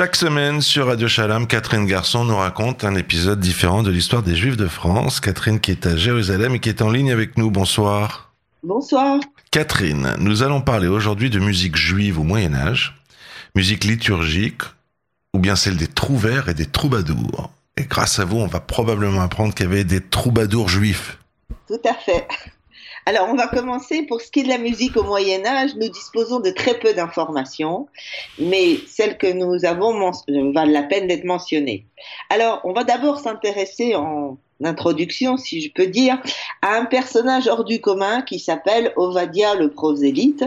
Chaque semaine sur Radio Shalom, Catherine Garçon nous raconte un épisode différent de l'histoire des Juifs de France. Catherine qui est à Jérusalem et qui est en ligne avec nous. Bonsoir. Bonsoir. Catherine, nous allons parler aujourd'hui de musique juive au Moyen Âge, musique liturgique ou bien celle des trouvères et des troubadours. Et grâce à vous, on va probablement apprendre qu'il y avait des troubadours juifs. Tout à fait. Alors, on va commencer. Pour ce qui est de la musique au Moyen Âge, nous disposons de très peu d'informations, mais celles que nous avons valent la peine d'être mentionnées. Alors, on va d'abord s'intéresser en introduction, si je peux dire, à un personnage hors du commun qui s'appelle Ovadia le prosélyte.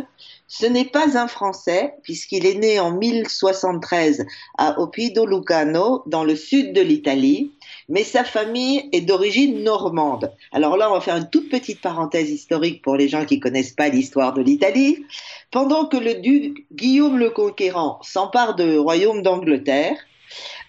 Ce n'est pas un Français, puisqu'il est né en 1073 à Oppido Lucano, dans le sud de l'Italie, mais sa famille est d'origine normande. Alors là, on va faire une toute petite parenthèse historique pour les gens qui connaissent pas l'histoire de l'Italie. Pendant que le duc Guillaume le Conquérant s'empare du royaume d'Angleterre,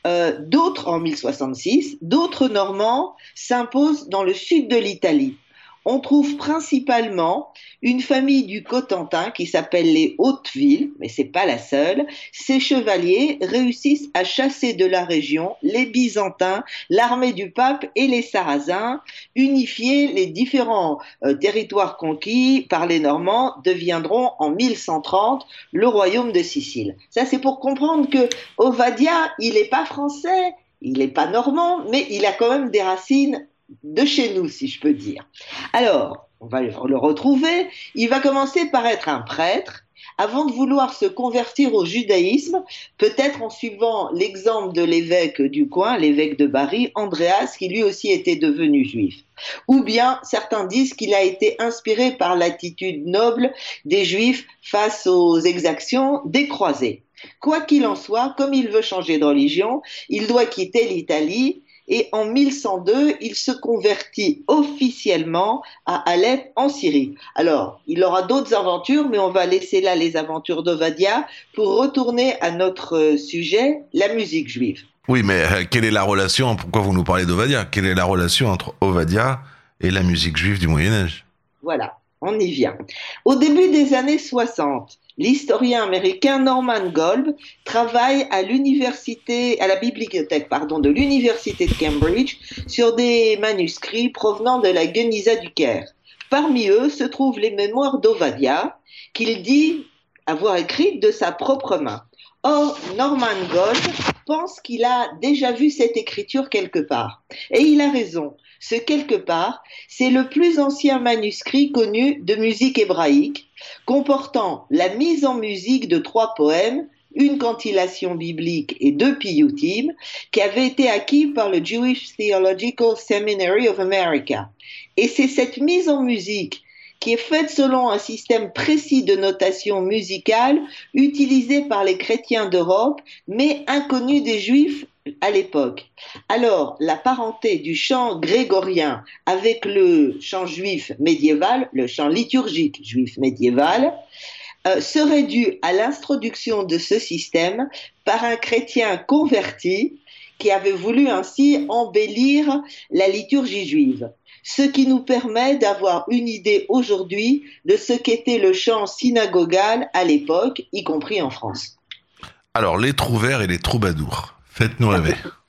euh, d'autres en 1066, d'autres Normands s'imposent dans le sud de l'Italie on trouve principalement une famille du Cotentin qui s'appelle les Hauteville, mais c'est pas la seule. Ces chevaliers réussissent à chasser de la région les Byzantins, l'armée du pape et les Sarrasins. Unifier les différents euh, territoires conquis par les Normands deviendront en 1130 le royaume de Sicile. Ça, c'est pour comprendre que Ovadia, il n'est pas français, il n'est pas normand, mais il a quand même des racines de chez nous, si je peux dire. Alors, on va le retrouver. Il va commencer par être un prêtre avant de vouloir se convertir au judaïsme, peut-être en suivant l'exemple de l'évêque du coin, l'évêque de Bari, Andreas, qui lui aussi était devenu juif. Ou bien certains disent qu'il a été inspiré par l'attitude noble des juifs face aux exactions des croisés. Quoi qu'il en soit, comme il veut changer de religion, il doit quitter l'Italie et en 1102, il se convertit officiellement à Alep en Syrie. Alors, il aura d'autres aventures, mais on va laisser là les aventures d'Ovadia pour retourner à notre sujet, la musique juive. Oui, mais euh, quelle est la relation, pourquoi vous nous parlez d'Ovadia? Quelle est la relation entre Ovadia et la musique juive du Moyen Âge? Voilà, on y vient. Au début des années 60, l'historien américain Norman Golb travaille à la bibliothèque, de l'université de Cambridge sur des manuscrits provenant de la Geniza du Caire. Parmi eux se trouvent les mémoires d'Ovadia, qu'il dit avoir écrites de sa propre main. Or, Norman Gold pense qu'il a déjà vu cette écriture quelque part. Et il a raison. Ce quelque part, c'est le plus ancien manuscrit connu de musique hébraïque, comportant la mise en musique de trois poèmes, une cantillation biblique et deux piyutim, qui avaient été acquis par le Jewish Theological Seminary of America. Et c'est cette mise en musique qui est faite selon un système précis de notation musicale utilisé par les chrétiens d'Europe, mais inconnu des juifs à l'époque. Alors, la parenté du chant grégorien avec le chant juif médiéval, le chant liturgique juif médiéval, euh, serait due à l'introduction de ce système par un chrétien converti qui avait voulu ainsi embellir la liturgie juive ce qui nous permet d'avoir une idée aujourd'hui de ce qu'était le chant synagogal à l'époque, y compris en France. Alors, les trouvères et les troubadours, faites-nous rêver.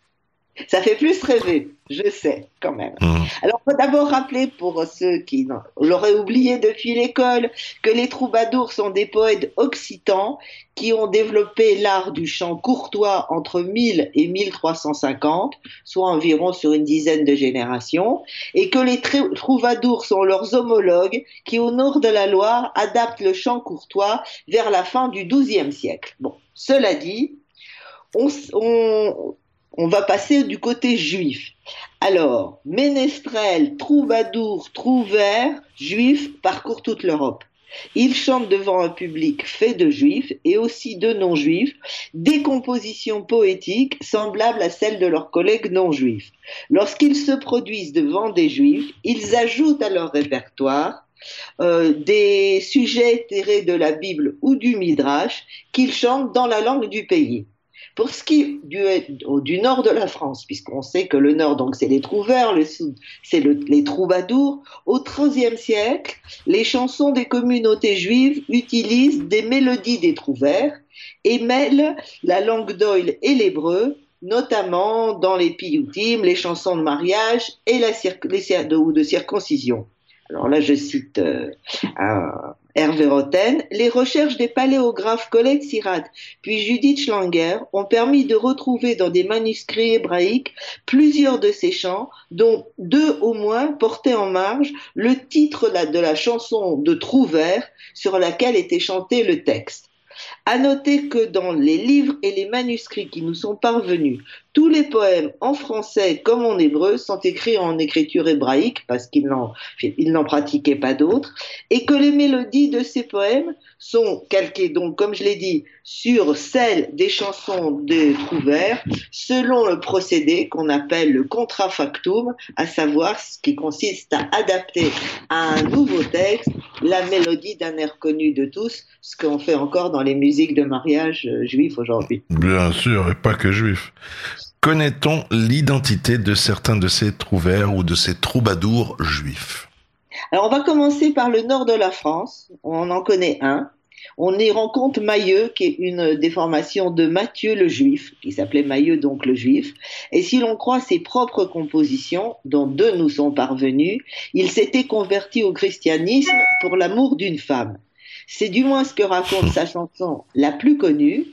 Ça fait plus rêver, je sais, quand même. Mmh. Alors, faut d'abord rappeler pour ceux qui l'auraient oublié depuis l'école que les troubadours sont des poètes occitans qui ont développé l'art du chant courtois entre 1000 et 1350, soit environ sur une dizaine de générations, et que les troubadours sont leurs homologues qui, au nord de la Loire, adaptent le chant courtois vers la fin du XIIe siècle. Bon, cela dit, on, on on va passer du côté juif. Alors, ménestrel, troubadour, trouvère, juifs parcourent toute l'Europe. Ils chantent devant un public fait de juifs et aussi de non-juifs des compositions poétiques semblables à celles de leurs collègues non-juifs. Lorsqu'ils se produisent devant des juifs, ils ajoutent à leur répertoire euh, des sujets tirés de la Bible ou du Midrash qu'ils chantent dans la langue du pays. Pour ce qui est du, nord de la France, puisqu'on sait que le nord, donc c'est les trouvères, le sud, c'est les troubadours, au XIIIe siècle, les chansons des communautés juives utilisent des mélodies des trouvères et mêlent la langue d'oil et l'hébreu, notamment dans les piyutim, les chansons de mariage et la de, ou de circoncision. Alors là, je cite euh, Hervé Roten, les recherches des paléographes Colette Sirat puis Judith Schlanger ont permis de retrouver dans des manuscrits hébraïques plusieurs de ces chants, dont deux au moins portaient en marge le titre de la chanson de Trouvert sur laquelle était chanté le texte. À noter que dans les livres et les manuscrits qui nous sont parvenus, tous les poèmes en français comme en hébreu sont écrits en écriture hébraïque parce qu'ils n'en, pratiquaient pas d'autres et que les mélodies de ces poèmes sont calquées, donc, comme je l'ai dit, sur celles des chansons de Trouvert selon le procédé qu'on appelle le contrafactum, à savoir ce qui consiste à adapter à un nouveau texte la mélodie d'un air connu de tous, ce qu'on fait encore dans les musiques de mariage euh, juifs aujourd'hui. Bien sûr, et pas que juifs. Connaît-on l'identité de certains de ces trouvères ou de ces troubadours juifs? Alors on va commencer par le nord de la France. On en connaît un. On y rencontre Mailleux, qui est une déformation de Matthieu le Juif, qui s'appelait Mailleux donc le Juif. Et si l'on croit ses propres compositions, dont deux nous sont parvenues, il s'était converti au christianisme pour l'amour d'une femme. C'est du moins ce que raconte sa chanson la plus connue,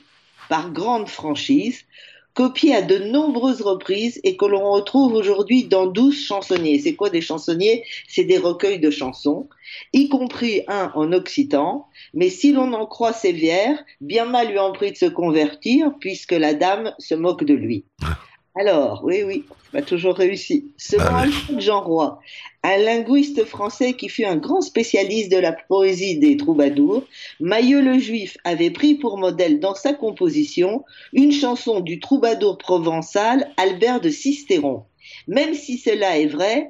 par grande franchise, copié à de nombreuses reprises et que l'on retrouve aujourd'hui dans douze chansonniers. C'est quoi des chansonniers? C'est des recueils de chansons, y compris un en occitan, mais si l'on en croit Sévière, bien mal lui en prie de se convertir puisque la dame se moque de lui. Alors, oui, oui, pas toujours réussi. Selon ah Jean Roy, un linguiste français qui fut un grand spécialiste de la poésie des troubadours, Mailleux le Juif avait pris pour modèle dans sa composition une chanson du troubadour provençal Albert de Sisteron. Même si cela est vrai,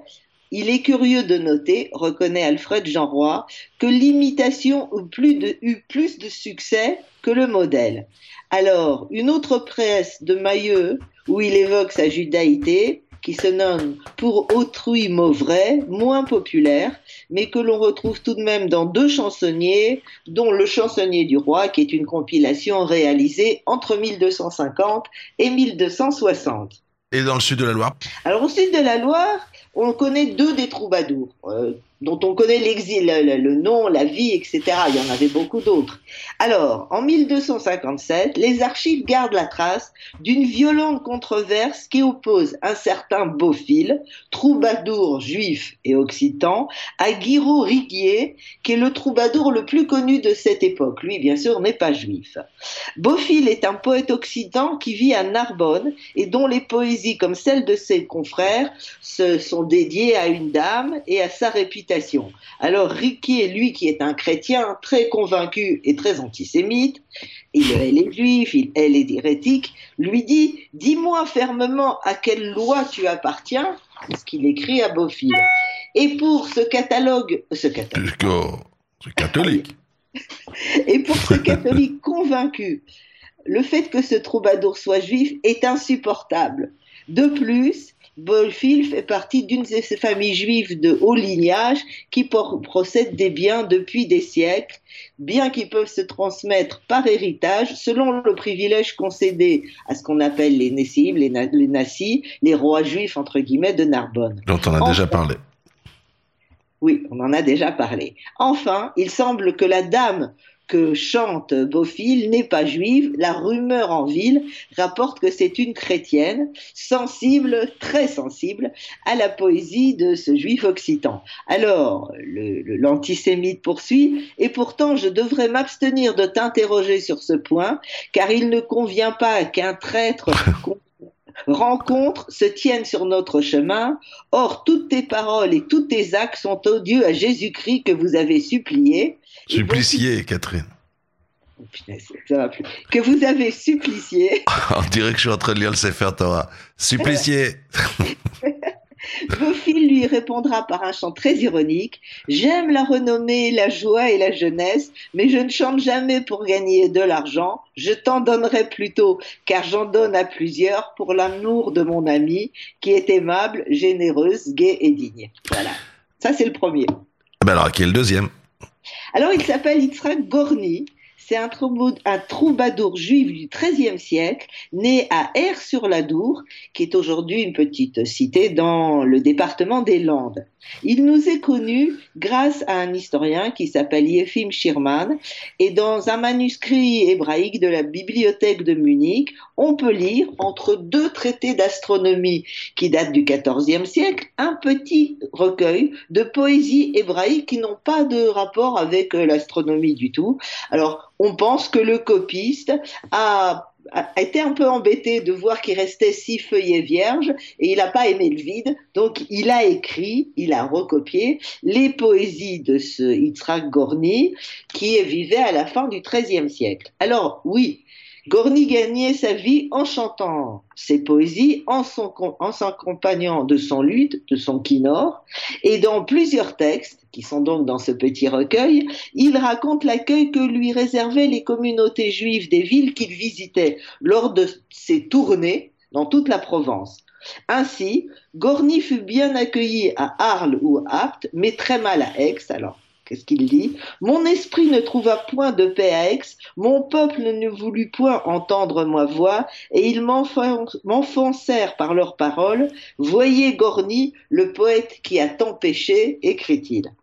il est curieux de noter, reconnaît Alfred Jean Roy, que l'imitation eut plus de, eut plus de succès que le modèle. Alors, une autre presse de Mailleux, où il évoque sa judaïté, qui se nomme Pour autrui mauvais, moins populaire, mais que l'on retrouve tout de même dans deux chansonniers, dont Le chansonnier du roi, qui est une compilation réalisée entre 1250 et 1260. Et dans le sud de la Loire? Alors au sud de la Loire, on connaît deux des troubadours. Euh, dont on connaît l'exil, le, nom, la vie, etc. Il y en avait beaucoup d'autres. Alors, en 1257, les archives gardent la trace d'une violente controverse qui oppose un certain Beaufil, troubadour juif et occitan, à Guiraud Riguier, qui est le troubadour le plus connu de cette époque. Lui, bien sûr, n'est pas juif. Beaufil est un poète occitan qui vit à Narbonne et dont les poésies, comme celles de ses confrères, se sont dédiées à une dame et à sa réputation alors Ricky, lui qui est un chrétien très convaincu et très antisémite, il est les juifs, il est les hérétiques, lui dit Dis-moi fermement à quelle loi tu appartiens, ce qu'il écrit à Beaufil. Et pour ce catalogue, ce catalogue. catholique. Et pour ce catholique convaincu, le fait que ce troubadour soit juif est insupportable. De plus, Bolfil fait partie d'une de ces familles juives de haut lignage qui procèdent des biens depuis des siècles, biens qui peuvent se transmettre par héritage selon le privilège concédé à ce qu'on appelle les Nessim, les, Nassis, les rois juifs entre guillemets de Narbonne. Dont on a déjà parlé. Oui, on en a déjà parlé. Enfin, il semble que la dame que chante Beaufil n'est pas juive. La rumeur en ville rapporte que c'est une chrétienne, sensible, très sensible, à la poésie de ce juif occitan. Alors, l'antisémite poursuit, et pourtant je devrais m'abstenir de t'interroger sur ce point, car il ne convient pas qu'un traître rencontre se tiennent sur notre chemin. Or, toutes tes paroles et tous tes actes sont odieux à Jésus-Christ que vous avez supplié. Supplicié, Catherine. Oh, ça va plus. Que vous avez supplicié. On dirait que je suis en train de lire le Sefer Torah. Supplicié. Bophil lui répondra par un chant très ironique J'aime la renommée, la joie et la jeunesse, mais je ne chante jamais pour gagner de l'argent. Je t'en donnerai plutôt, car j'en donne à plusieurs pour l'amour de mon ami, qui est aimable, généreuse, gaie et digne. Voilà. Ça, c'est le premier. Ah ben alors, qui est le deuxième? Alors, il s'appelle Yitzhak Gorny. C'est un, troubadour juif du XIIIe siècle, né à Air-sur-la-Dour, qui est aujourd'hui une petite cité dans le département des Landes. Il nous est connu grâce à un historien qui s'appelle Yefim Schirman, et dans un manuscrit hébraïque de la bibliothèque de Munich, on peut lire, entre deux traités d'astronomie qui datent du XIVe siècle, un petit recueil de poésie hébraïque qui n'ont pas de rapport avec euh, l'astronomie du tout. Alors, on pense que le copiste a été un peu embêté de voir qu'il restait six feuillets vierges et il n'a pas aimé le vide, donc il a écrit, il a recopié les poésies de ce Yitzhak Gorny qui vivait à la fin du XIIIe siècle. Alors oui, Gorny gagnait sa vie en chantant ses poésies, en, s'accompagnant de son luth, de son kinor, et dans plusieurs textes, qui sont donc dans ce petit recueil, il raconte l'accueil que lui réservaient les communautés juives des villes qu'il visitait lors de ses tournées dans toute la Provence. Ainsi, Gorny fut bien accueilli à Arles ou Apt, mais très mal à Aix, alors Qu'est-ce qu'il dit Mon esprit ne trouva point de paix à Aix, mon peuple ne voulut point entendre ma voix, et ils m'enfoncèrent par leurs paroles. Voyez Gorny, le poète qui a tant péché, écrit-il.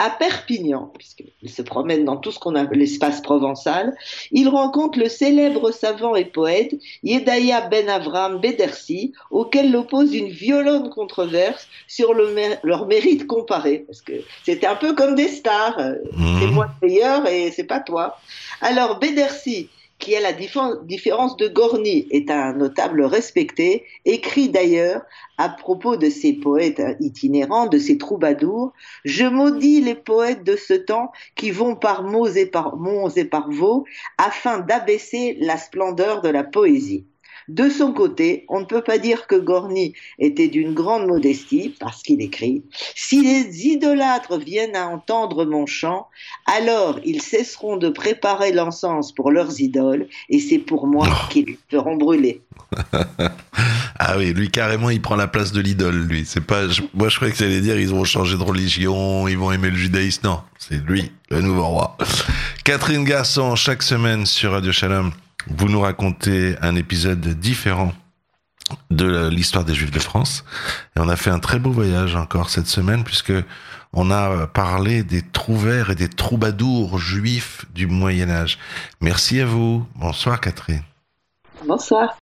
À Perpignan, puisqu'il se promène dans tout ce qu'on a l'espace provençal, il rencontre le célèbre savant et poète Yedaya Ben Avram Bedersi, auquel l'oppose une violente controverse sur leur mérite comparé, parce que c'était un peu comme des stars, mmh. c'est moi le meilleur et c'est pas toi. Alors Bedersi qui à la différence de Gorny est un notable respecté, écrit d'ailleurs à propos de ces poètes itinérants, de ces troubadours, je maudis les poètes de ce temps qui vont par mots et par monts et par veaux afin d'abaisser la splendeur de la poésie. De son côté, on ne peut pas dire que Gorny était d'une grande modestie, parce qu'il écrit Si les idolâtres viennent à entendre mon chant, alors ils cesseront de préparer l'encens pour leurs idoles, et c'est pour moi oh. qu'ils feront brûler. ah oui, lui carrément, il prend la place de l'idole, lui. C'est pas, moi je croyais que allait dire ils vont changer de religion, ils vont aimer le judaïsme. Non, c'est lui, le nouveau roi. Catherine Garçon, chaque semaine sur Radio Shalom vous nous racontez un épisode différent de l'histoire des Juifs de France. Et on a fait un très beau voyage encore cette semaine puisque on a parlé des trouvères et des troubadours juifs du Moyen Âge. Merci à vous. Bonsoir Catherine. Bonsoir.